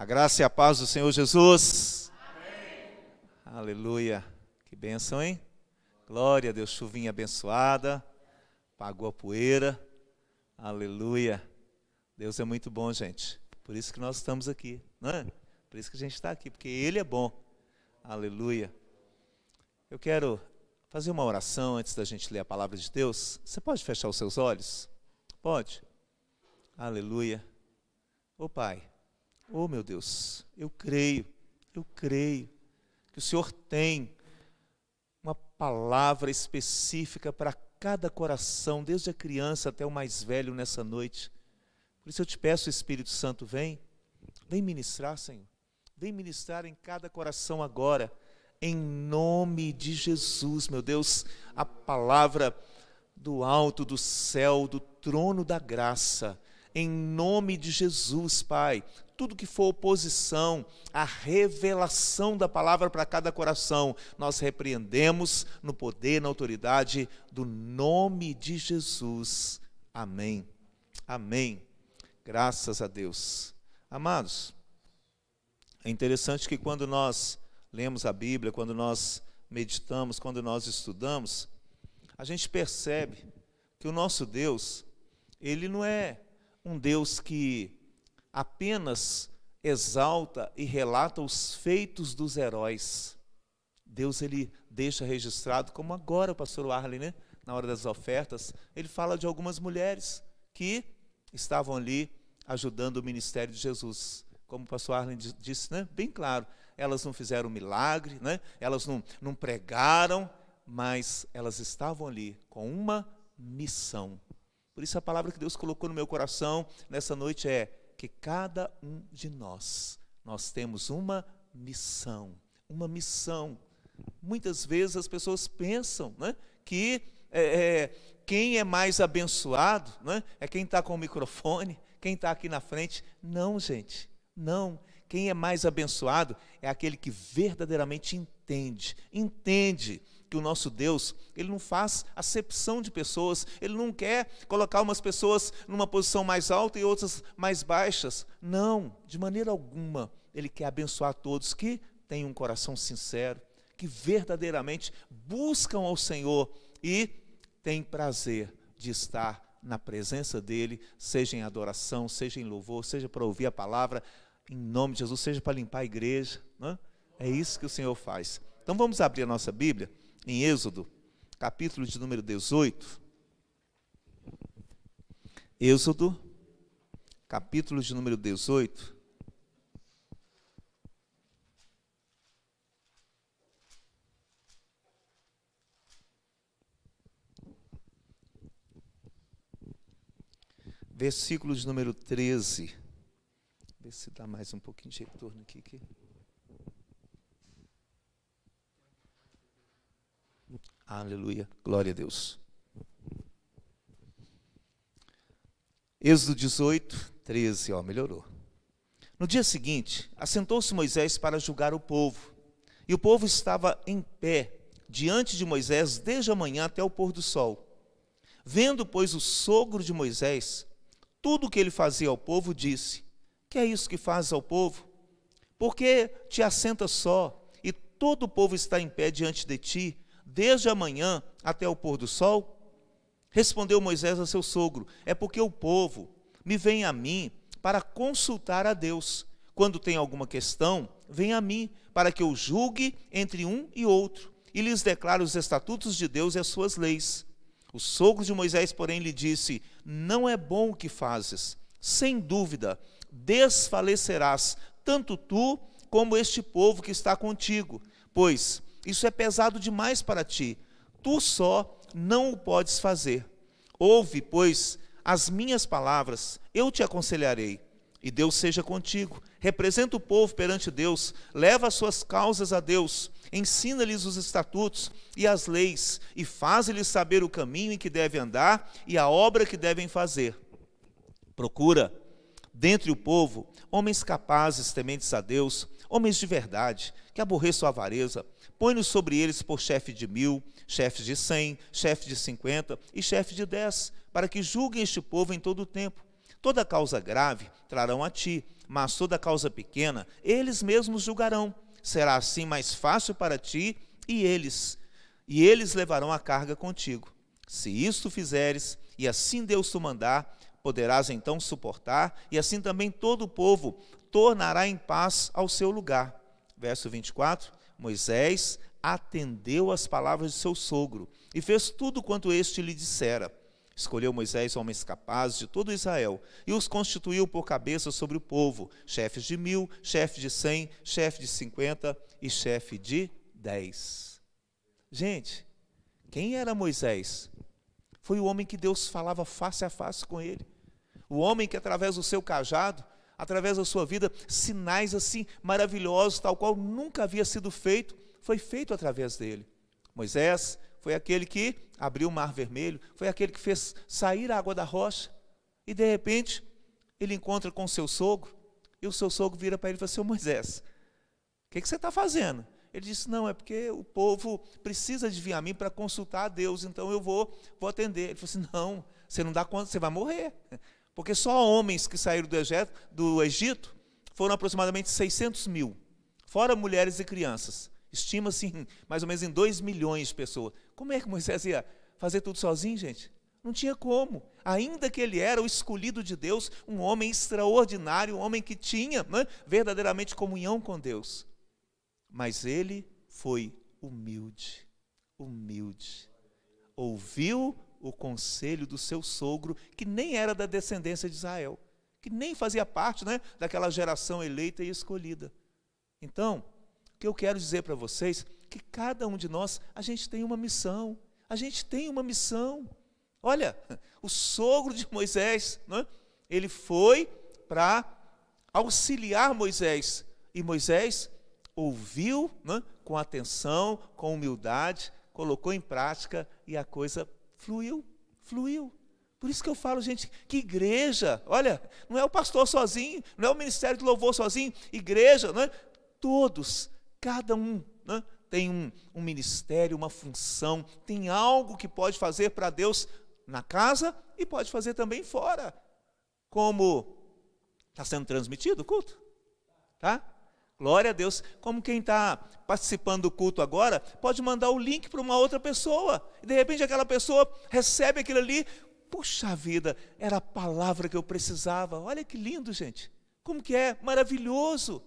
A graça e a paz do Senhor Jesus. Amém. Aleluia. Que bênção, hein? Glória a Deus, chuvinha abençoada, pagou a poeira. Aleluia. Deus é muito bom, gente. Por isso que nós estamos aqui, não é? Por isso que a gente está aqui, porque Ele é bom. Aleluia. Eu quero fazer uma oração antes da gente ler a palavra de Deus. Você pode fechar os seus olhos? Pode. Aleluia. Ô Pai, oh meu Deus, eu creio, eu creio que o Senhor tem uma palavra específica para cada coração, desde a criança até o mais velho nessa noite. Por isso eu te peço, Espírito Santo, vem, vem ministrar, Senhor. Vem ministrar em cada coração agora, em nome de Jesus, meu Deus, a palavra do alto do céu, do trono da graça em nome de Jesus, Pai. Tudo que for oposição à revelação da palavra para cada coração, nós repreendemos no poder, na autoridade do nome de Jesus. Amém. Amém. Graças a Deus. Amados, é interessante que quando nós lemos a Bíblia, quando nós meditamos, quando nós estudamos, a gente percebe que o nosso Deus, ele não é um Deus que apenas exalta e relata os feitos dos heróis. Deus ele deixa registrado, como agora o pastor Arley, né, na hora das ofertas, ele fala de algumas mulheres que estavam ali ajudando o ministério de Jesus. Como o pastor Arlen disse, né, bem claro, elas não fizeram milagre, né, elas não, não pregaram, mas elas estavam ali com uma missão. Por isso a palavra que Deus colocou no meu coração nessa noite é que cada um de nós, nós temos uma missão, uma missão. Muitas vezes as pessoas pensam né, que é, é, quem é mais abençoado né, é quem está com o microfone, quem está aqui na frente. Não, gente, não. Quem é mais abençoado é aquele que verdadeiramente entende, entende que o nosso Deus, ele não faz acepção de pessoas, ele não quer colocar umas pessoas numa posição mais alta e outras mais baixas. Não, de maneira alguma. Ele quer abençoar todos que têm um coração sincero, que verdadeiramente buscam ao Senhor e têm prazer de estar na presença dele, seja em adoração, seja em louvor, seja para ouvir a palavra, em nome de Jesus, seja para limpar a igreja. Né? É isso que o Senhor faz. Então vamos abrir a nossa Bíblia em Êxodo, capítulo de número 18. Êxodo, capítulo de número 18. Versículo de número 13. Vê se dá mais um pouquinho de retorno aqui. aqui. Aleluia. Glória a Deus. Êxodo 18, 13, ó, melhorou. No dia seguinte, assentou-se Moisés para julgar o povo. E o povo estava em pé diante de Moisés desde a manhã até o pôr do sol. Vendo, pois, o sogro de Moisés, tudo o que ele fazia ao povo, disse: Que é isso que fazes ao povo? Porque te assentas só, e todo o povo está em pé diante de ti, desde a manhã até o pôr do sol? Respondeu Moisés a seu sogro: É porque o povo me vem a mim para consultar a Deus. Quando tem alguma questão, vem a mim para que eu julgue entre um e outro e lhes declare os estatutos de Deus e as suas leis. O sogro de Moisés, porém, lhe disse: Não é bom o que fazes. Sem dúvida, desfalecerás, tanto tu como este povo que está contigo, pois isso é pesado demais para ti. Tu só não o podes fazer. Ouve, pois, as minhas palavras, eu te aconselharei. E Deus seja contigo. Representa o povo perante Deus, leva as suas causas a Deus, ensina-lhes os estatutos e as leis, e faz-lhes saber o caminho em que devem andar e a obra que devem fazer. Procura, dentre o povo, homens capazes, tementes a Deus, homens de verdade, que aborreçam a avareza, põe-nos sobre eles por chefe de mil, chefe de cem, chefe de cinquenta e chefe de dez, para que julguem este povo em todo o tempo. Toda causa grave trarão a ti, mas toda causa pequena eles mesmos julgarão. Será assim mais fácil para ti e eles, e eles levarão a carga contigo. Se isto fizeres, e assim Deus te mandar, poderás então suportar, e assim também todo o povo tornará em paz ao seu lugar. Verso 24: Moisés atendeu às palavras de seu sogro e fez tudo quanto este lhe dissera. Escolheu Moisés homens capazes de todo Israel e os constituiu por cabeça sobre o povo, chefes de mil, chefe de cem, chefe de cinquenta e chefe de dez. Gente, quem era Moisés? Foi o homem que Deus falava face a face com ele. O homem que, através do seu cajado, através da sua vida, sinais assim maravilhosos, tal qual nunca havia sido feito, foi feito através dele. Moisés foi aquele que abriu o mar vermelho, foi aquele que fez sair a água da rocha. E de repente, ele encontra com seu sogro, e o seu sogro vira para ele e fala assim: Moisés, o que, que você está fazendo? Ele disse: Não, é porque o povo precisa de vir a mim para consultar a Deus, então eu vou, vou atender. Ele falou assim: Não, você não dá conta, você vai morrer. Porque só homens que saíram do Egito, do Egito foram aproximadamente 600 mil, fora mulheres e crianças. Estima-se mais ou menos em 2 milhões de pessoas. Como é que Moisés ia fazer tudo sozinho, gente? Não tinha como. Ainda que ele era o escolhido de Deus, um homem extraordinário, um homem que tinha né, verdadeiramente comunhão com Deus. Mas ele foi humilde, humilde. Ouviu o conselho do seu sogro, que nem era da descendência de Israel, que nem fazia parte né, daquela geração eleita e escolhida. Então, que eu quero dizer para vocês que cada um de nós, a gente tem uma missão. A gente tem uma missão. Olha, o sogro de Moisés, né, ele foi para auxiliar Moisés. E Moisés ouviu né, com atenção, com humildade, colocou em prática e a coisa fluiu, fluiu. Por isso que eu falo, gente, que igreja, olha, não é o pastor sozinho, não é o ministério de louvor sozinho, igreja, não é? todos Cada um né, tem um, um ministério, uma função, tem algo que pode fazer para Deus na casa e pode fazer também fora. Como está sendo transmitido o culto? Tá? Glória a Deus. Como quem está participando do culto agora, pode mandar o link para uma outra pessoa. E de repente aquela pessoa recebe aquilo ali. Puxa vida, era a palavra que eu precisava. Olha que lindo, gente. Como que é maravilhoso.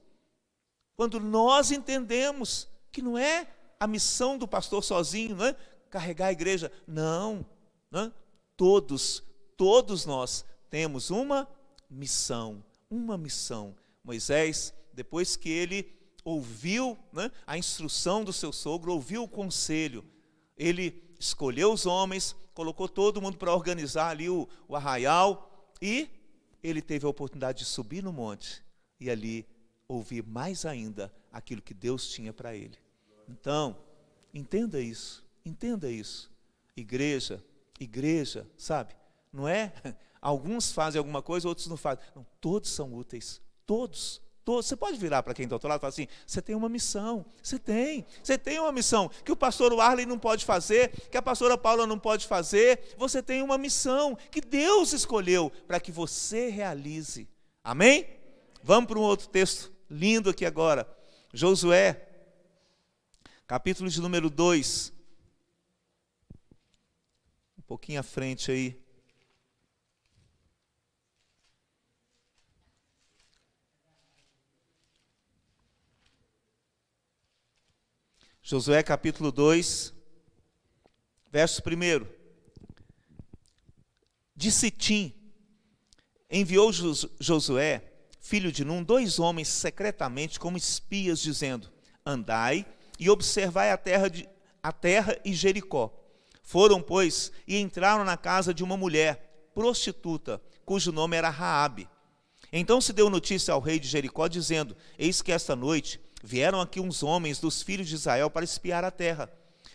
Quando nós entendemos que não é a missão do pastor sozinho, não é? carregar a igreja. Não, não é? todos, todos nós temos uma missão, uma missão. Moisés, depois que ele ouviu né, a instrução do seu sogro, ouviu o conselho, ele escolheu os homens, colocou todo mundo para organizar ali o, o arraial e ele teve a oportunidade de subir no monte e ali ouvir mais ainda aquilo que Deus tinha para ele. Então, entenda isso, entenda isso. Igreja, igreja, sabe? Não é alguns fazem alguma coisa, outros não fazem. Não, todos são úteis, todos. Todos. Você pode virar para quem está ao outro lado e falar assim: você tem uma missão, você tem, você tem uma missão que o pastor Arley não pode fazer, que a pastora Paula não pode fazer. Você tem uma missão que Deus escolheu para que você realize. Amém? Vamos para um outro texto lindo aqui agora. Josué, capítulo de número 2. Um pouquinho à frente aí. Josué capítulo 2, verso 1. De Sitim, enviou Josué filho de Num, dois homens secretamente como espias, dizendo: Andai e observai a terra, de, a terra e Jericó. Foram, pois, e entraram na casa de uma mulher, prostituta, cujo nome era Raabe. Então se deu notícia ao rei de Jericó, dizendo: Eis que esta noite vieram aqui uns homens dos filhos de Israel para espiar a terra.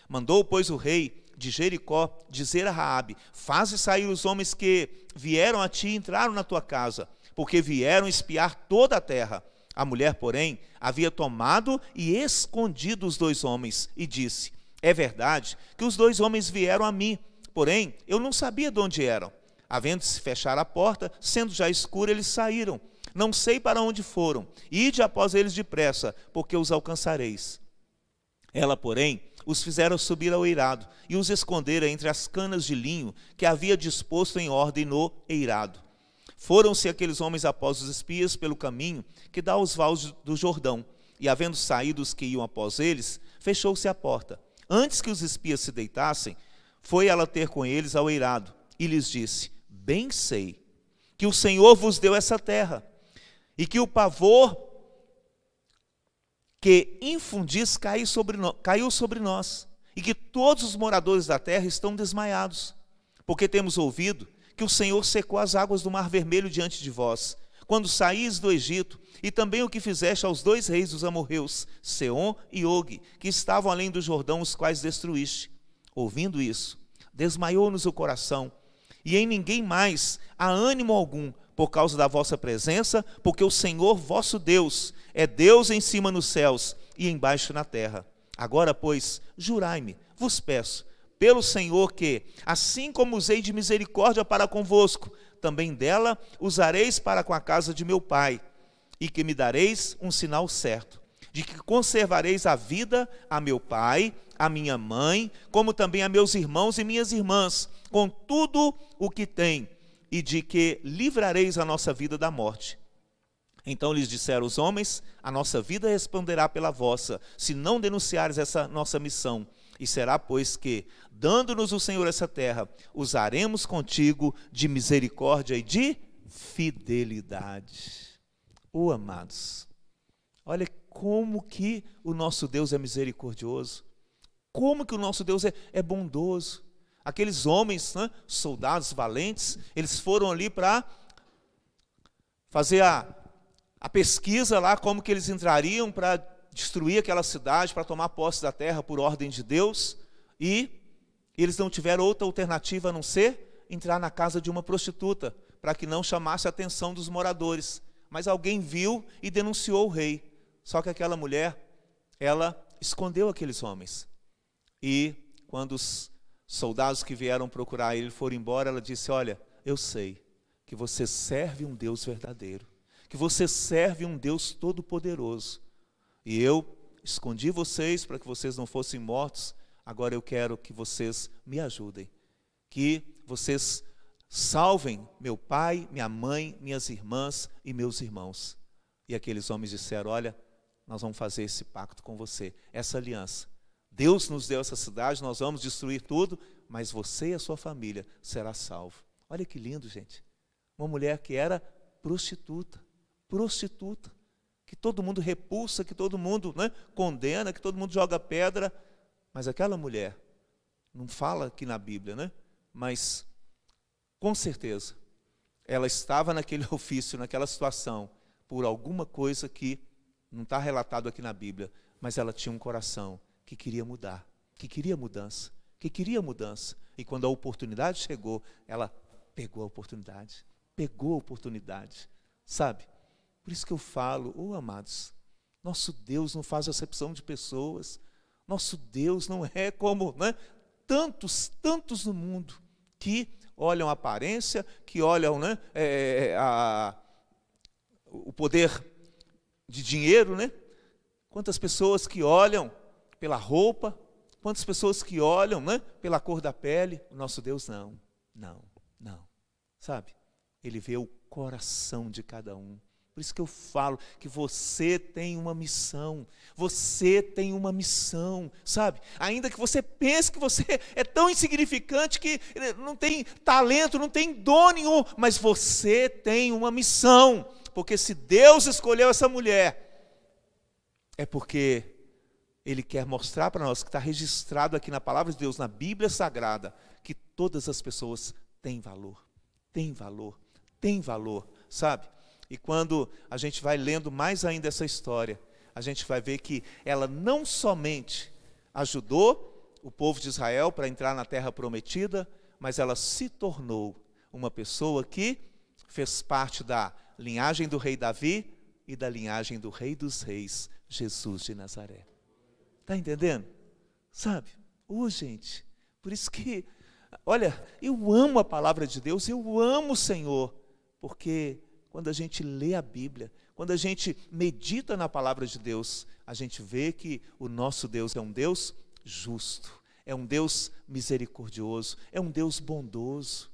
Mandou, pois, o rei de Jericó dizer a Raabe: Faze sair os homens que vieram a ti e entraram na tua casa porque vieram espiar toda a terra. A mulher, porém, havia tomado e escondido os dois homens e disse: É verdade que os dois homens vieram a mim, porém eu não sabia de onde eram. Havendo-se fechar a porta, sendo já escuro, eles saíram. Não sei para onde foram. Ide após eles depressa, porque os alcançareis. Ela, porém, os fizeram subir ao eirado e os esconderam entre as canas de linho que havia disposto em ordem no eirado. Foram-se aqueles homens após os espias pelo caminho que dá aos vales do Jordão, e havendo saído os que iam após eles, fechou-se a porta. Antes que os espias se deitassem, foi ela ter com eles ao eirado e lhes disse: Bem sei que o Senhor vos deu essa terra, e que o pavor que infundis caiu sobre, no, caiu sobre nós, e que todos os moradores da terra estão desmaiados, porque temos ouvido que o Senhor secou as águas do Mar Vermelho diante de vós, quando saís do Egito, e também o que fizeste aos dois reis dos amorreus, Seom e Og, que estavam além do Jordão, os quais destruíste. Ouvindo isso, desmaiou-nos o coração, e em ninguém mais há ânimo algum por causa da vossa presença, porque o Senhor vosso Deus é Deus em cima nos céus e embaixo na terra. Agora, pois, jurai-me, vos peço, pelo Senhor que, assim como usei de misericórdia para convosco, também dela usareis para com a casa de meu pai, e que me dareis um sinal certo, de que conservareis a vida a meu pai, a minha mãe, como também a meus irmãos e minhas irmãs, com tudo o que tem, e de que livrareis a nossa vida da morte. Então lhes disseram os homens: A nossa vida responderá pela vossa, se não denunciares essa nossa missão. E será, pois, que, dando-nos o Senhor essa terra, usaremos contigo de misericórdia e de fidelidade. Oh, amados, olha como que o nosso Deus é misericordioso, como que o nosso Deus é, é bondoso aqueles homens, né, soldados valentes, eles foram ali para fazer a, a pesquisa lá, como que eles entrariam para destruir aquela cidade, para tomar posse da terra por ordem de Deus, e eles não tiveram outra alternativa a não ser entrar na casa de uma prostituta, para que não chamasse a atenção dos moradores. Mas alguém viu e denunciou o rei. Só que aquela mulher, ela escondeu aqueles homens. E quando os soldados que vieram procurar ele foram embora, ela disse: Olha, eu sei que você serve um Deus verdadeiro, que você serve um Deus todo-poderoso. E eu escondi vocês para que vocês não fossem mortos. Agora eu quero que vocês me ajudem, que vocês salvem meu pai, minha mãe, minhas irmãs e meus irmãos. E aqueles homens disseram: Olha, nós vamos fazer esse pacto com você, essa aliança. Deus nos deu essa cidade, nós vamos destruir tudo, mas você e a sua família será salvo. Olha que lindo, gente. Uma mulher que era prostituta, prostituta, que todo mundo repulsa, que todo mundo né, condena, que todo mundo joga pedra, mas aquela mulher, não fala aqui na Bíblia, né? Mas com certeza ela estava naquele ofício, naquela situação, por alguma coisa que não está relatado aqui na Bíblia, mas ela tinha um coração que queria mudar, que queria mudança, que queria mudança. E quando a oportunidade chegou, ela pegou a oportunidade, pegou a oportunidade, sabe? Por isso que eu falo, oh amados, nosso Deus não faz acepção de pessoas, nosso Deus não é como né, tantos, tantos no mundo que olham a aparência, que olham né, é, a, o poder de dinheiro, né? Quantas pessoas que olham pela roupa, quantas pessoas que olham né, pela cor da pele. O nosso Deus não, não, não. Sabe? Ele vê o coração de cada um. Por isso que eu falo que você tem uma missão. Você tem uma missão, sabe? Ainda que você pense que você é tão insignificante que não tem talento, não tem dom nenhum, mas você tem uma missão. Porque se Deus escolheu essa mulher, é porque ele quer mostrar para nós que está registrado aqui na palavra de Deus, na Bíblia Sagrada, que todas as pessoas têm valor, têm valor, têm valor, sabe? E quando a gente vai lendo mais ainda essa história, a gente vai ver que ela não somente ajudou o povo de Israel para entrar na terra prometida, mas ela se tornou uma pessoa que fez parte da linhagem do rei Davi e da linhagem do rei dos reis, Jesus de Nazaré. Está entendendo? Sabe? Ô, oh, gente, por isso que Olha, eu amo a palavra de Deus, eu amo o Senhor, porque quando a gente lê a Bíblia, quando a gente medita na palavra de Deus, a gente vê que o nosso Deus é um Deus justo, é um Deus misericordioso, é um Deus bondoso.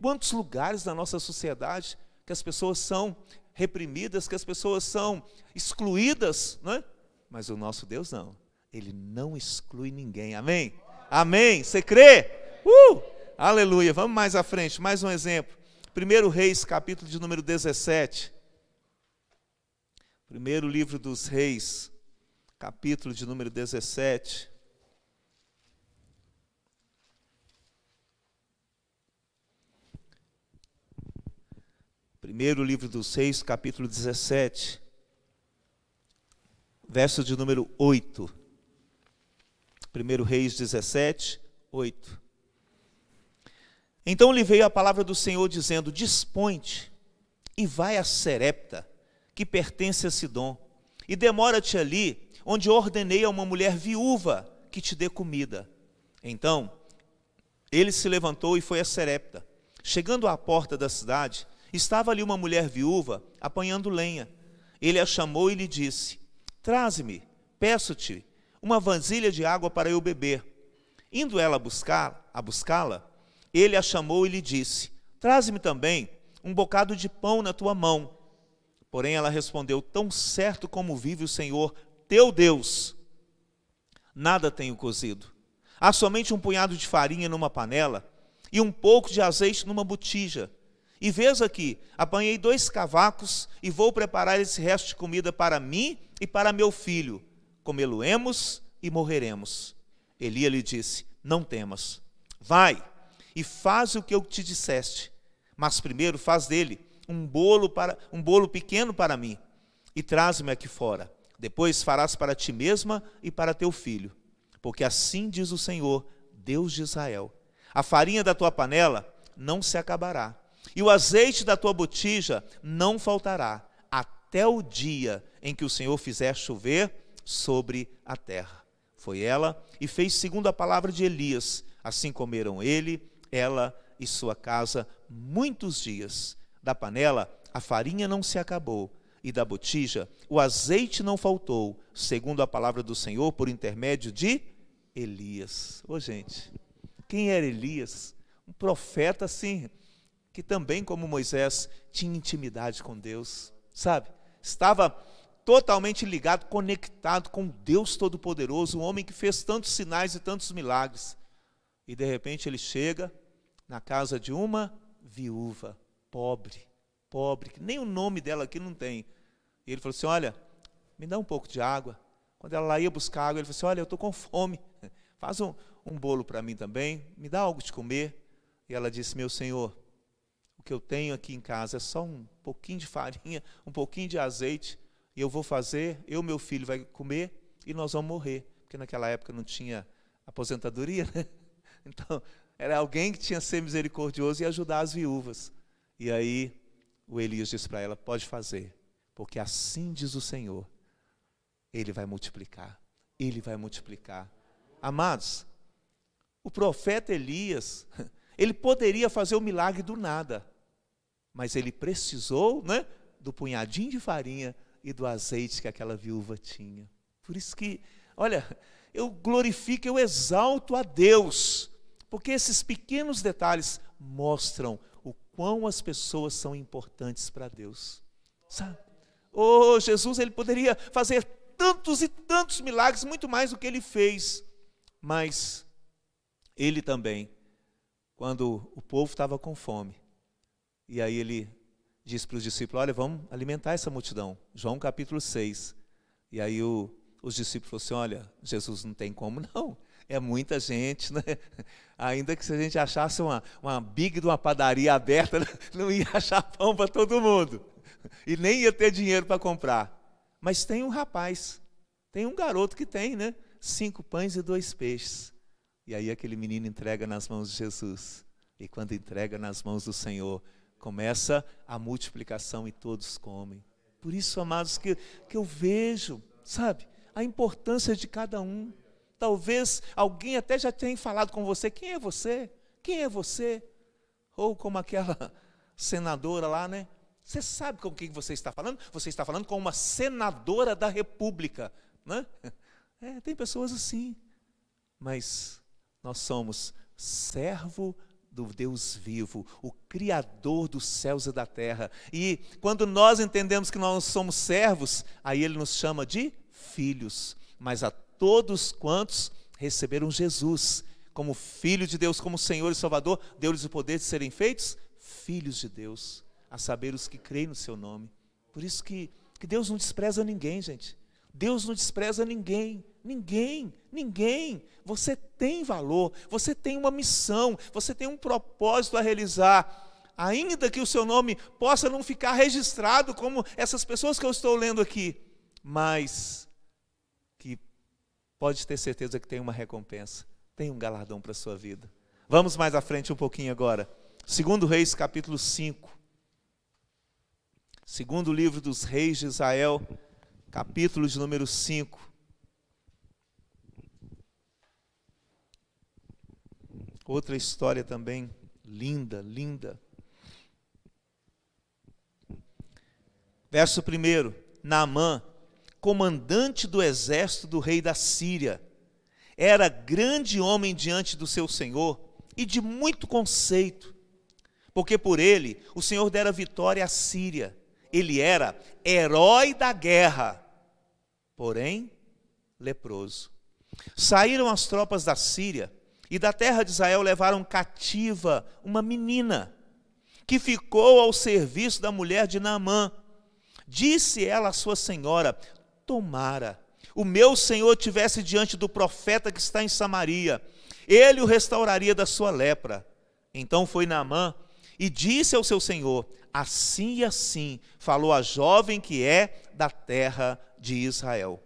Quantos lugares na nossa sociedade que as pessoas são reprimidas, que as pessoas são excluídas, não é? Mas o nosso Deus não. Ele não exclui ninguém. Amém? Amém. Você crê? Uh! Aleluia. Vamos mais à frente, mais um exemplo. 1 Reis, capítulo de número 17. Primeiro livro dos Reis, capítulo de número 17. Primeiro livro dos Reis, capítulo 17, verso de número 8. Primeiro Reis 17, 8. Então lhe veio a palavra do Senhor dizendo: Dispõe-te e vai a Serepta, que pertence a Sidom, e demora-te ali, onde ordenei a uma mulher viúva que te dê comida. Então ele se levantou e foi a Serepta. Chegando à porta da cidade, Estava ali uma mulher viúva apanhando lenha. Ele a chamou e lhe disse: Traze-me, peço-te, uma vasilha de água para eu beber. Indo ela buscar, a buscá-la, ele a chamou e lhe disse: Traze-me também um bocado de pão na tua mão. Porém ela respondeu: Tão certo como vive o Senhor, teu Deus, nada tenho cozido. Há somente um punhado de farinha numa panela e um pouco de azeite numa botija e veja aqui: apanhei dois cavacos e vou preparar esse resto de comida para mim e para meu filho. Comê-lo-emos e morreremos. Elia lhe disse: Não temas, vai e faz o que eu te disseste. Mas primeiro faz dele um bolo para um bolo pequeno para mim e traz-me aqui fora. Depois farás para ti mesma e para teu filho, porque assim diz o Senhor, Deus de Israel: a farinha da tua panela não se acabará e o azeite da tua botija não faltará, até o dia em que o Senhor fizer chover sobre a terra. Foi ela e fez segundo a palavra de Elias. Assim comeram ele, ela e sua casa muitos dias. Da panela a farinha não se acabou, e da botija o azeite não faltou, segundo a palavra do Senhor por intermédio de Elias. Ô gente, quem era Elias? Um profeta assim, que também, como Moisés, tinha intimidade com Deus, sabe? Estava totalmente ligado, conectado com Deus Todo-Poderoso, um homem que fez tantos sinais e tantos milagres. E de repente ele chega na casa de uma viúva, pobre, pobre, que nem o nome dela aqui não tem. E ele falou assim: Olha, me dá um pouco de água. Quando ela ia buscar água, ele falou assim: Olha, eu estou com fome, faz um, um bolo para mim também, me dá algo de comer. E ela disse: Meu senhor, o que eu tenho aqui em casa é só um pouquinho de farinha, um pouquinho de azeite, eu vou fazer, eu e meu filho vai comer e nós vamos morrer, porque naquela época não tinha aposentadoria, né? Então, era alguém que tinha que ser misericordioso e ajudar as viúvas. E aí o Elias disse para ela: pode fazer, porque assim diz o Senhor, ele vai multiplicar, ele vai multiplicar. Amados, o profeta Elias, ele poderia fazer o milagre do nada mas ele precisou né, do punhadinho de farinha e do azeite que aquela viúva tinha. Por isso que, olha, eu glorifico, eu exalto a Deus, porque esses pequenos detalhes mostram o quão as pessoas são importantes para Deus. Sabe? Oh, Jesus, ele poderia fazer tantos e tantos milagres, muito mais do que ele fez, mas ele também, quando o povo estava com fome, e aí ele disse para os discípulos: Olha, vamos alimentar essa multidão. João capítulo 6. E aí o, os discípulos falaram assim: Olha, Jesus não tem como não. É muita gente, né? Ainda que se a gente achasse uma, uma big de uma padaria aberta, não ia achar pão para todo mundo. E nem ia ter dinheiro para comprar. Mas tem um rapaz, tem um garoto que tem, né? Cinco pães e dois peixes. E aí aquele menino entrega nas mãos de Jesus. E quando entrega nas mãos do Senhor, começa a multiplicação e todos comem. Por isso, amados, que, que eu vejo, sabe, a importância de cada um. Talvez alguém até já tenha falado com você: quem é você? Quem é você? Ou como aquela senadora lá, né? Você sabe com quem você está falando? Você está falando com uma senadora da República, né? É, tem pessoas assim. Mas nós somos servo do Deus vivo, o Criador dos céus e da terra. E quando nós entendemos que nós somos servos, aí Ele nos chama de filhos. Mas a todos quantos receberam Jesus como Filho de Deus, como Senhor e Salvador, deu-lhes o poder de serem feitos filhos de Deus, a saber os que creem no Seu nome. Por isso que, que Deus não despreza ninguém, gente. Deus não despreza ninguém. Ninguém, ninguém. Você tem valor, você tem uma missão, você tem um propósito a realizar. Ainda que o seu nome possa não ficar registrado como essas pessoas que eu estou lendo aqui, mas que pode ter certeza que tem uma recompensa, tem um galardão para a sua vida. Vamos mais à frente um pouquinho agora. Segundo Reis, capítulo 5. Segundo livro dos reis de Israel, capítulo de número 5. Outra história também linda, linda. Verso 1: Naamã, comandante do exército do rei da Síria, era grande homem diante do seu senhor e de muito conceito, porque por ele o Senhor dera vitória à Síria. Ele era herói da guerra, porém leproso. Saíram as tropas da Síria e da terra de Israel levaram cativa uma menina, que ficou ao serviço da mulher de Naamã. Disse ela à sua senhora: Tomara, o meu senhor tivesse diante do profeta que está em Samaria, ele o restauraria da sua lepra. Então foi Naamã e disse ao seu senhor: Assim e assim falou a jovem que é da terra de Israel.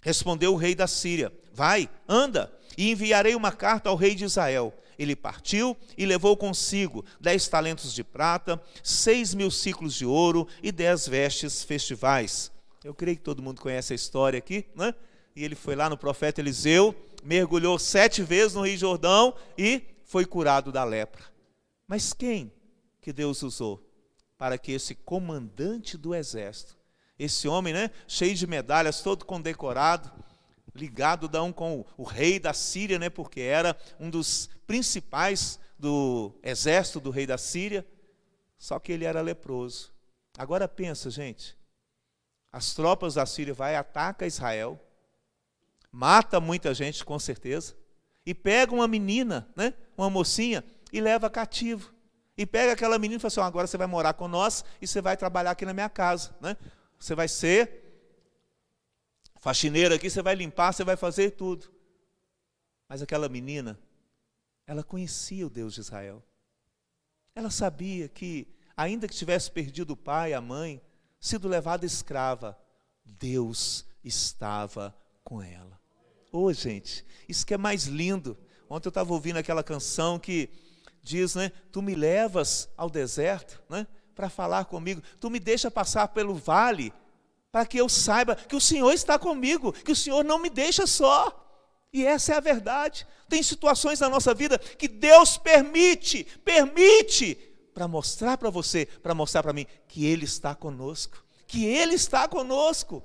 Respondeu o rei da Síria: Vai, anda e enviarei uma carta ao rei de Israel. Ele partiu e levou consigo dez talentos de prata, seis mil ciclos de ouro e dez vestes festivais. Eu creio que todo mundo conhece a história aqui, né? E ele foi lá no profeta Eliseu, mergulhou sete vezes no Rio Jordão e foi curado da lepra. Mas quem que Deus usou para que esse comandante do exército, esse homem, né, cheio de medalhas, todo condecorado, ligado um com o, rei da Síria, né, porque era um dos principais do exército do rei da Síria, só que ele era leproso. Agora pensa, gente, as tropas da Síria vai ataca Israel, mata muita gente com certeza, e pega uma menina, né, uma mocinha e leva cativo. E pega aquela menina e fala assim: agora você vai morar com nós e você vai trabalhar aqui na minha casa, né? Você vai ser faxineira aqui, você vai limpar, você vai fazer tudo. Mas aquela menina, ela conhecia o Deus de Israel. Ela sabia que, ainda que tivesse perdido o pai, a mãe, sido levada escrava, Deus estava com ela. Ô, oh, gente, isso que é mais lindo. Ontem eu estava ouvindo aquela canção que diz, né? Tu me levas ao deserto, né? Para falar comigo. Tu me deixa passar pelo vale para que eu saiba que o Senhor está comigo, que o Senhor não me deixa só. E essa é a verdade. Tem situações na nossa vida que Deus permite, permite, para mostrar para você, para mostrar para mim que Ele está conosco, que Ele está conosco.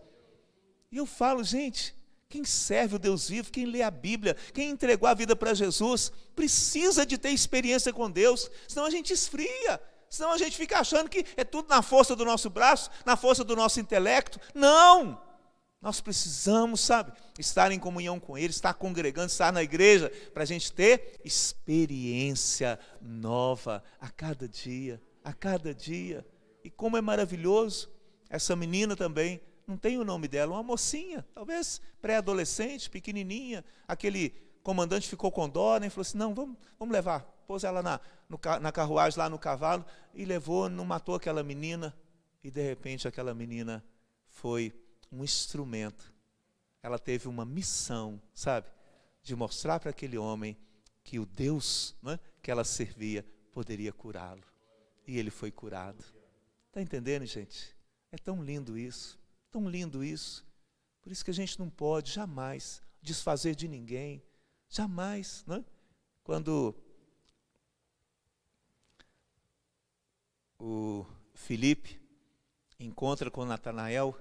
E eu falo, gente, quem serve o Deus vivo, quem lê a Bíblia, quem entregou a vida para Jesus, precisa de ter experiência com Deus, senão a gente esfria, Senão a gente fica achando que é tudo na força do nosso braço, na força do nosso intelecto. Não! Nós precisamos, sabe, estar em comunhão com Ele, estar congregando, estar na igreja, para a gente ter experiência nova a cada dia, a cada dia. E como é maravilhoso, essa menina também, não tem o nome dela, uma mocinha, talvez pré-adolescente, pequenininha, aquele comandante ficou com dó, né, e falou assim, não, vamos, vamos levar, pôs ela na, no, na carruagem lá no cavalo e levou, não matou aquela menina. E de repente aquela menina foi um instrumento. Ela teve uma missão, sabe? De mostrar para aquele homem que o Deus né, que ela servia poderia curá-lo. E ele foi curado. Está entendendo, gente? É tão lindo isso. Tão lindo isso. Por isso que a gente não pode jamais desfazer de ninguém. Jamais. Né? Quando o Felipe encontra com Natanael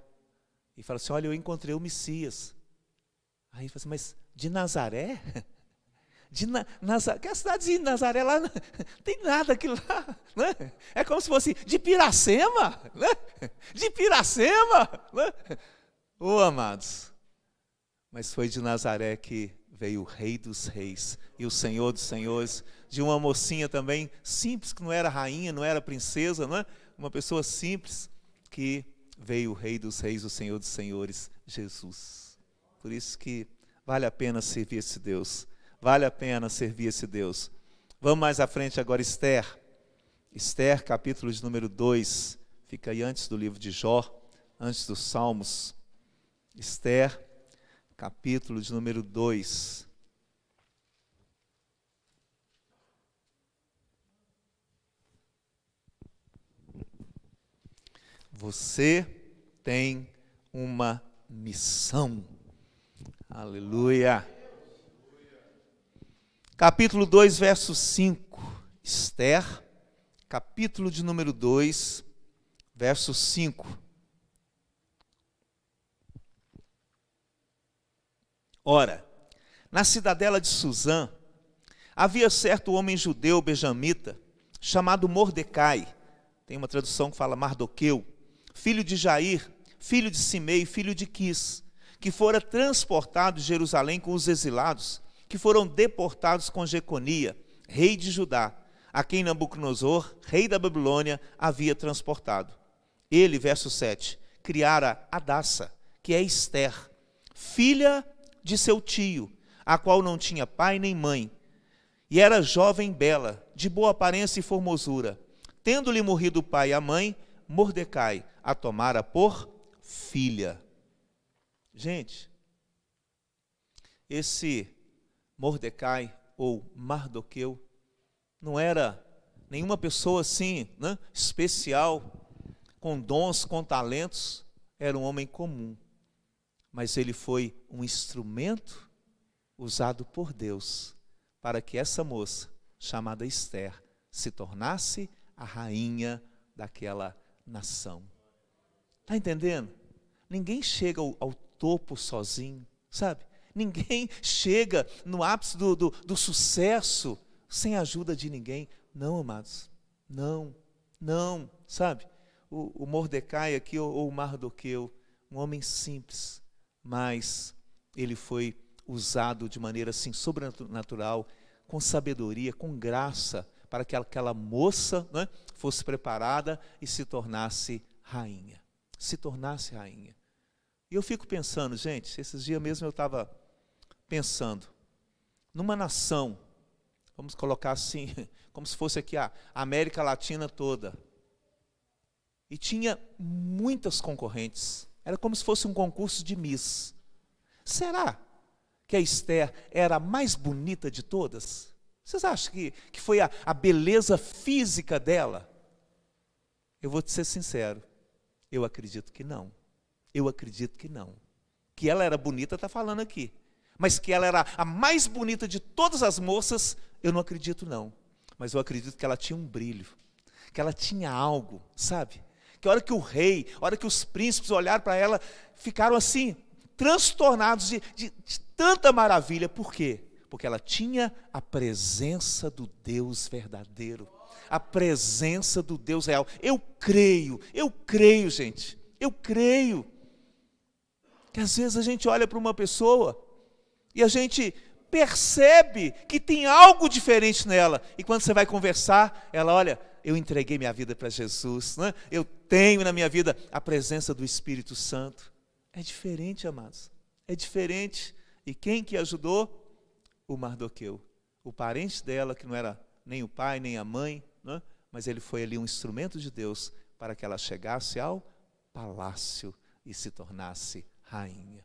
e fala assim: Olha, eu encontrei o Messias. Aí ele fala assim: Mas de Nazaré? De Na, Nazaré, que é a cidade de Nazaré lá, não tem nada aquilo lá. Né? É como se fosse de Piracema. Né? De Piracema. Né? Oh, amados. Mas foi de Nazaré que veio o Rei dos Reis e o Senhor dos Senhores, de uma mocinha também simples, que não era rainha, não era princesa, não é? Uma pessoa simples que veio o Rei dos Reis, o Senhor dos Senhores, Jesus. Por isso que vale a pena servir esse Deus. Vale a pena servir esse Deus. Vamos mais à frente agora, Esther. Esther, capítulo de número 2. Fica aí antes do livro de Jó, antes dos Salmos. Esther, capítulo de número 2. Você tem uma missão. Aleluia capítulo 2, verso 5. Esther, capítulo de número 2, verso 5. Ora, na cidadela de Suzã, havia certo homem judeu benjamita, chamado Mordecai, tem uma tradução que fala Mardoqueu, filho de Jair, filho de Simei, filho de Quis, que fora transportado de Jerusalém com os exilados, que foram deportados com Jeconia, rei de Judá, a quem Nabucodonosor, rei da Babilônia, havia transportado. Ele, verso 7, criara Adassa, que é Esther, filha de seu tio, a qual não tinha pai nem mãe, e era jovem bela, de boa aparência e formosura. Tendo-lhe morrido o pai e a mãe, Mordecai a tomara por filha. Gente, esse Mordecai ou Mardoqueu não era nenhuma pessoa assim, né, especial, com dons, com talentos, era um homem comum. Mas ele foi um instrumento usado por Deus para que essa moça, chamada Esther, se tornasse a rainha daquela nação. Está entendendo? Ninguém chega ao, ao topo sozinho, sabe? Ninguém chega no ápice do, do, do sucesso sem a ajuda de ninguém. Não, amados. Não, não, sabe? O, o Mordecai aqui, ou, ou o Mardoqueu, um homem simples, mas ele foi usado de maneira assim sobrenatural, com sabedoria, com graça, para que aquela moça né, fosse preparada e se tornasse rainha. Se tornasse rainha. E eu fico pensando, gente, esses dias mesmo eu estava pensando, numa nação, vamos colocar assim, como se fosse aqui a América Latina toda, e tinha muitas concorrentes, era como se fosse um concurso de Miss. Será que a Esther era a mais bonita de todas? Vocês acham que, que foi a, a beleza física dela? Eu vou te ser sincero, eu acredito que não. Eu acredito que não. Que ela era bonita, está falando aqui mas que ela era a mais bonita de todas as moças, eu não acredito não. Mas eu acredito que ela tinha um brilho, que ela tinha algo, sabe? Que a hora que o rei, a hora que os príncipes olharam para ela, ficaram assim, transtornados de, de, de tanta maravilha. Por quê? Porque ela tinha a presença do Deus verdadeiro, a presença do Deus real. Eu creio, eu creio, gente, eu creio. Que às vezes a gente olha para uma pessoa e a gente percebe que tem algo diferente nela. E quando você vai conversar, ela olha, eu entreguei minha vida para Jesus, né? eu tenho na minha vida a presença do Espírito Santo. É diferente, amados. É diferente. E quem que ajudou? O Mardoqueu. O parente dela, que não era nem o pai, nem a mãe, né? mas ele foi ali um instrumento de Deus para que ela chegasse ao palácio e se tornasse rainha.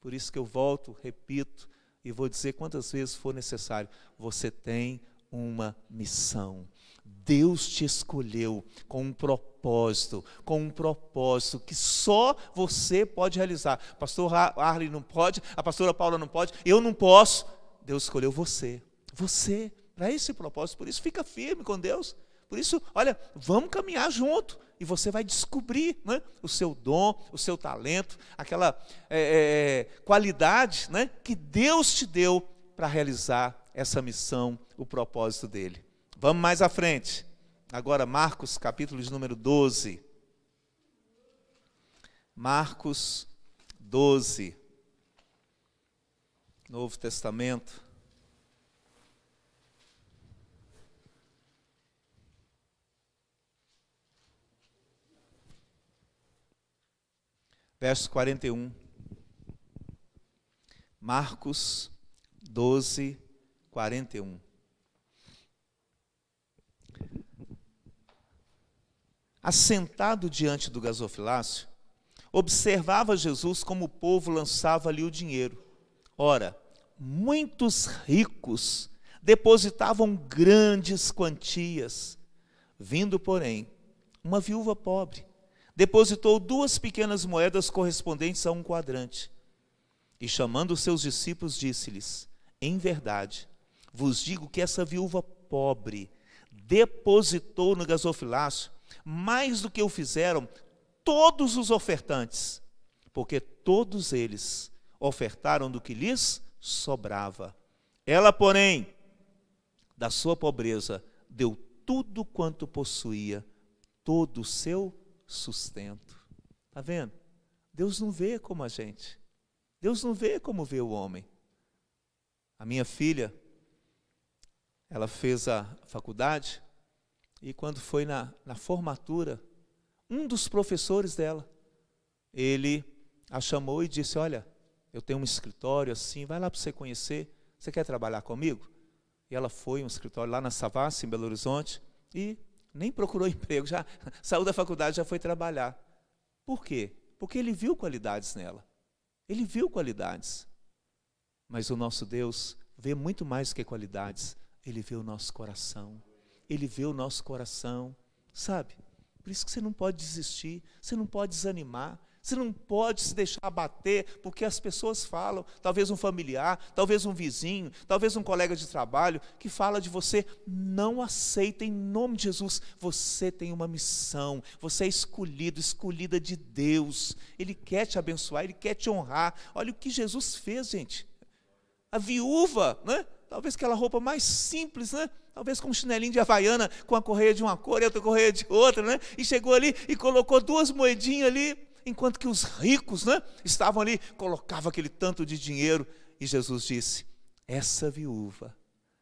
Por isso que eu volto, repito e vou dizer quantas vezes for necessário: você tem uma missão. Deus te escolheu com um propósito, com um propósito que só você pode realizar. Pastor Arley não pode, a pastora Paula não pode, eu não posso. Deus escolheu você, você, para esse propósito. Por isso, fica firme com Deus, Por isso, olha, vamos caminhar junto e você vai descobrir né, o seu dom, o seu talento, aquela é, é, qualidade né, que Deus te deu para realizar essa missão, o propósito dele. Vamos mais à frente. Agora, Marcos, capítulo número 12. Marcos 12. Novo Testamento. Verso 41. Marcos 12, 41. Assentado diante do gasofilácio, observava Jesus como o povo lançava ali o dinheiro. Ora, muitos ricos depositavam grandes quantias. Vindo, porém, uma viúva pobre depositou duas pequenas moedas correspondentes a um quadrante. E chamando seus discípulos, disse-lhes: Em verdade, vos digo que essa viúva pobre depositou no gasofilácio mais do que o fizeram todos os ofertantes, porque todos eles ofertaram do que lhes sobrava. Ela, porém, da sua pobreza, deu tudo quanto possuía, todo o seu sustento. Está vendo? Deus não vê como a gente. Deus não vê como vê o homem. A minha filha, ela fez a faculdade e quando foi na, na formatura, um dos professores dela, ele a chamou e disse: Olha, eu tenho um escritório assim, vai lá para você conhecer. Você quer trabalhar comigo? E ela foi um escritório lá na Savassi, em Belo Horizonte, e nem procurou emprego, já saiu da faculdade, já foi trabalhar. Por quê? Porque ele viu qualidades nela. Ele viu qualidades. Mas o nosso Deus vê muito mais que qualidades. Ele vê o nosso coração. Ele vê o nosso coração, sabe? Por isso que você não pode desistir, você não pode desanimar, você não pode se deixar abater porque as pessoas falam, talvez um familiar, talvez um vizinho, talvez um colega de trabalho que fala de você. Não aceita em nome de Jesus. Você tem uma missão, você é escolhido, escolhida de Deus. Ele quer te abençoar, ele quer te honrar. Olha o que Jesus fez, gente. A viúva, né? Talvez aquela roupa mais simples, né? Talvez com um chinelinho de havaiana, com a correia de uma cor e outra correia de outra, né? E chegou ali e colocou duas moedinhas ali enquanto que os ricos né, estavam ali, colocavam aquele tanto de dinheiro, e Jesus disse: Essa viúva,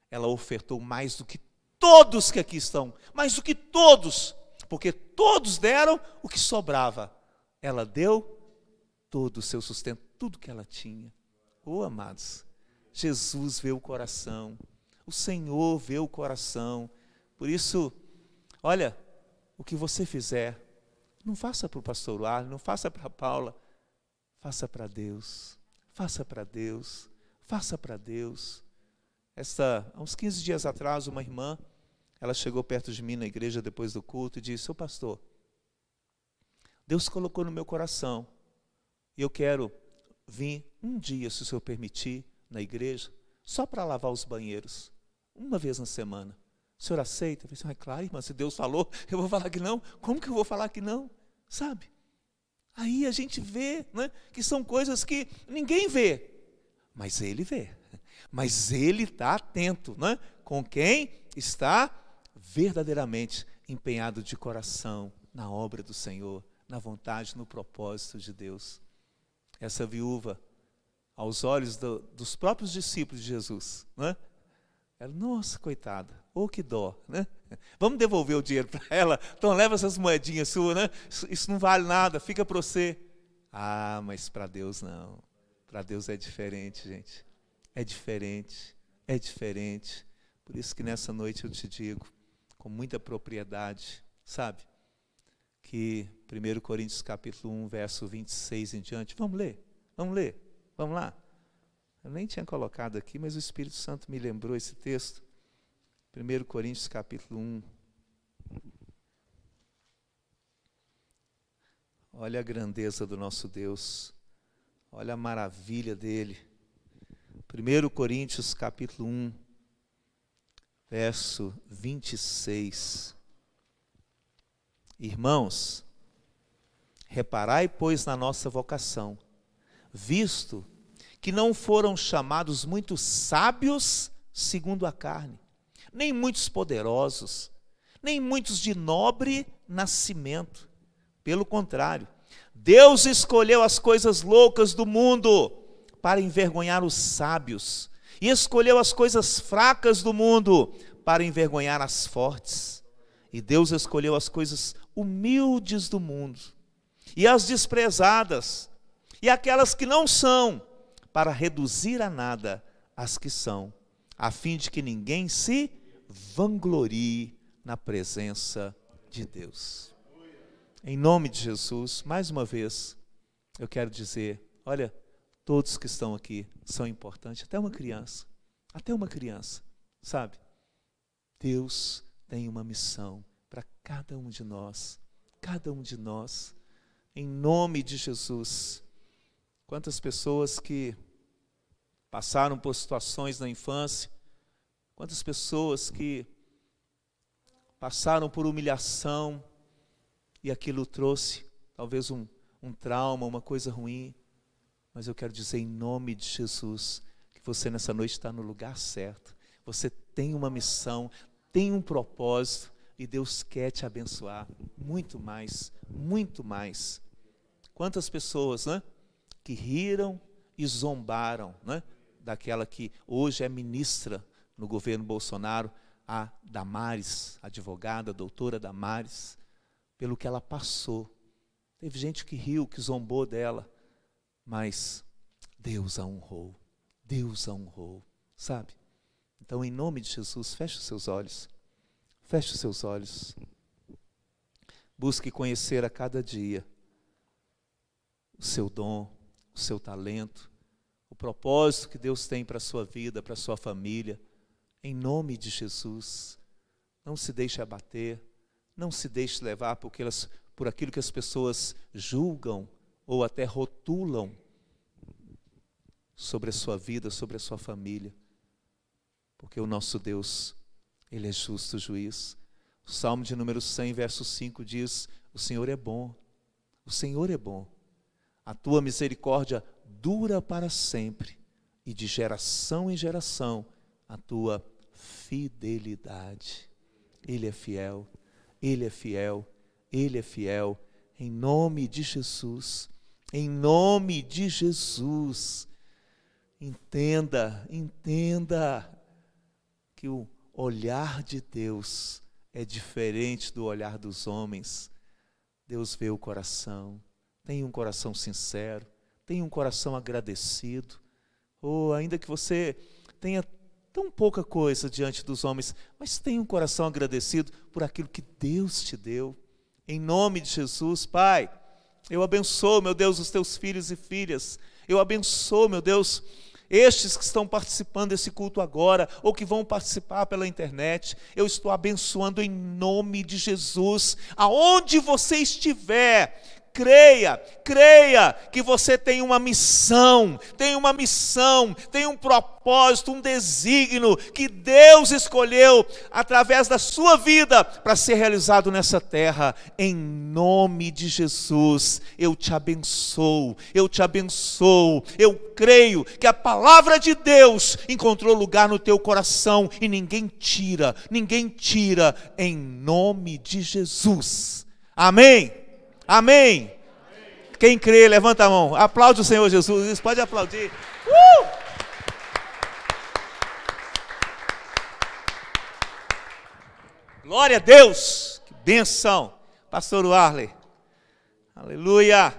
ela ofertou mais do que todos que aqui estão, mais do que todos, porque todos deram o que sobrava. Ela deu todo o seu sustento, tudo que ela tinha. Oh, amados, Jesus vê o coração, o Senhor vê o coração. Por isso, olha, o que você fizer, não faça para o pastor Ar, não faça para a Paula. Faça para Deus. Faça para Deus. Faça para Deus. Essa, há uns 15 dias atrás, uma irmã, ela chegou perto de mim na igreja depois do culto e disse: Ô pastor, Deus colocou no meu coração e eu quero vir um dia, se o senhor permitir, na igreja, só para lavar os banheiros, uma vez na semana. O senhor aceita? Eu falei ah, claro, irmã, se Deus falou, eu vou falar que não. Como que eu vou falar que não? Sabe? Aí a gente vê né, que são coisas que ninguém vê, mas ele vê. Mas ele está atento né, com quem está verdadeiramente empenhado de coração na obra do Senhor, na vontade, no propósito de Deus. Essa viúva, aos olhos do, dos próprios discípulos de Jesus, né, ela, nossa, coitada, ou oh, que dó, né? Vamos devolver o dinheiro para ela. Então leva essas moedinhas suas, né? Isso, isso não vale nada, fica para você. Ah, mas para Deus não. Para Deus é diferente, gente. É diferente, é diferente. Por isso que nessa noite eu te digo, com muita propriedade, sabe? Que 1 Coríntios capítulo 1, verso 26 em diante. Vamos ler, vamos ler, vamos lá. Eu nem tinha colocado aqui, mas o Espírito Santo me lembrou esse texto. 1 Coríntios capítulo 1. Olha a grandeza do nosso Deus. Olha a maravilha dele. 1 Coríntios capítulo 1, verso 26. Irmãos, reparai, pois, na nossa vocação, visto que não foram chamados muitos sábios segundo a carne, nem muitos poderosos, nem muitos de nobre nascimento. Pelo contrário, Deus escolheu as coisas loucas do mundo para envergonhar os sábios, e escolheu as coisas fracas do mundo para envergonhar as fortes. E Deus escolheu as coisas humildes do mundo, e as desprezadas, e aquelas que não são, para reduzir a nada as que são, a fim de que ninguém se vanglorie na presença de Deus. Em nome de Jesus, mais uma vez, eu quero dizer: olha, todos que estão aqui são importantes, até uma criança, até uma criança, sabe? Deus tem uma missão para cada um de nós, cada um de nós, em nome de Jesus. Quantas pessoas que passaram por situações na infância, quantas pessoas que passaram por humilhação e aquilo trouxe talvez um, um trauma, uma coisa ruim, mas eu quero dizer em nome de Jesus que você nessa noite está no lugar certo, você tem uma missão, tem um propósito e Deus quer te abençoar muito mais, muito mais. Quantas pessoas, né? Que riram e zombaram né, daquela que hoje é ministra no governo Bolsonaro, a Damares, advogada, doutora Damares, pelo que ela passou. Teve gente que riu, que zombou dela, mas Deus a honrou. Deus a honrou, sabe? Então, em nome de Jesus, feche os seus olhos. Feche os seus olhos. Busque conhecer a cada dia o seu dom, o seu talento, o propósito que Deus tem para a sua vida, para a sua família. Em nome de Jesus, não se deixe abater, não se deixe levar por, aquelas, por aquilo que as pessoas julgam ou até rotulam sobre a sua vida, sobre a sua família. Porque o nosso Deus, Ele é justo juiz. O Salmo de número 100, verso 5 diz: O Senhor é bom, o Senhor é bom a tua misericórdia dura para sempre, e de geração em geração a tua fidelidade. Ele é fiel, ele é fiel, ele é fiel. Em nome de Jesus, em nome de Jesus. Entenda, entenda que o olhar de Deus é diferente do olhar dos homens. Deus vê o coração. Tenha um coração sincero, tenha um coração agradecido. Ou ainda que você tenha tão pouca coisa diante dos homens, mas tenha um coração agradecido por aquilo que Deus te deu. Em nome de Jesus, Pai, eu abençoo, meu Deus, os teus filhos e filhas. Eu abençoo, meu Deus, estes que estão participando desse culto agora, ou que vão participar pela internet, eu estou abençoando em nome de Jesus, aonde você estiver, creia, creia que você tem uma missão, tem uma missão, tem um propósito, um desígnio que Deus escolheu através da sua vida para ser realizado nessa terra. Em nome de Jesus, eu te abençoo, eu te abençoo. Eu creio que a palavra de Deus encontrou lugar no teu coração e ninguém tira, ninguém tira em nome de Jesus. Amém. Amém. Quem crê, levanta a mão. Aplaude o Senhor Jesus. Pode aplaudir. Uh! Glória a Deus. Que benção. Pastor Arley. Aleluia.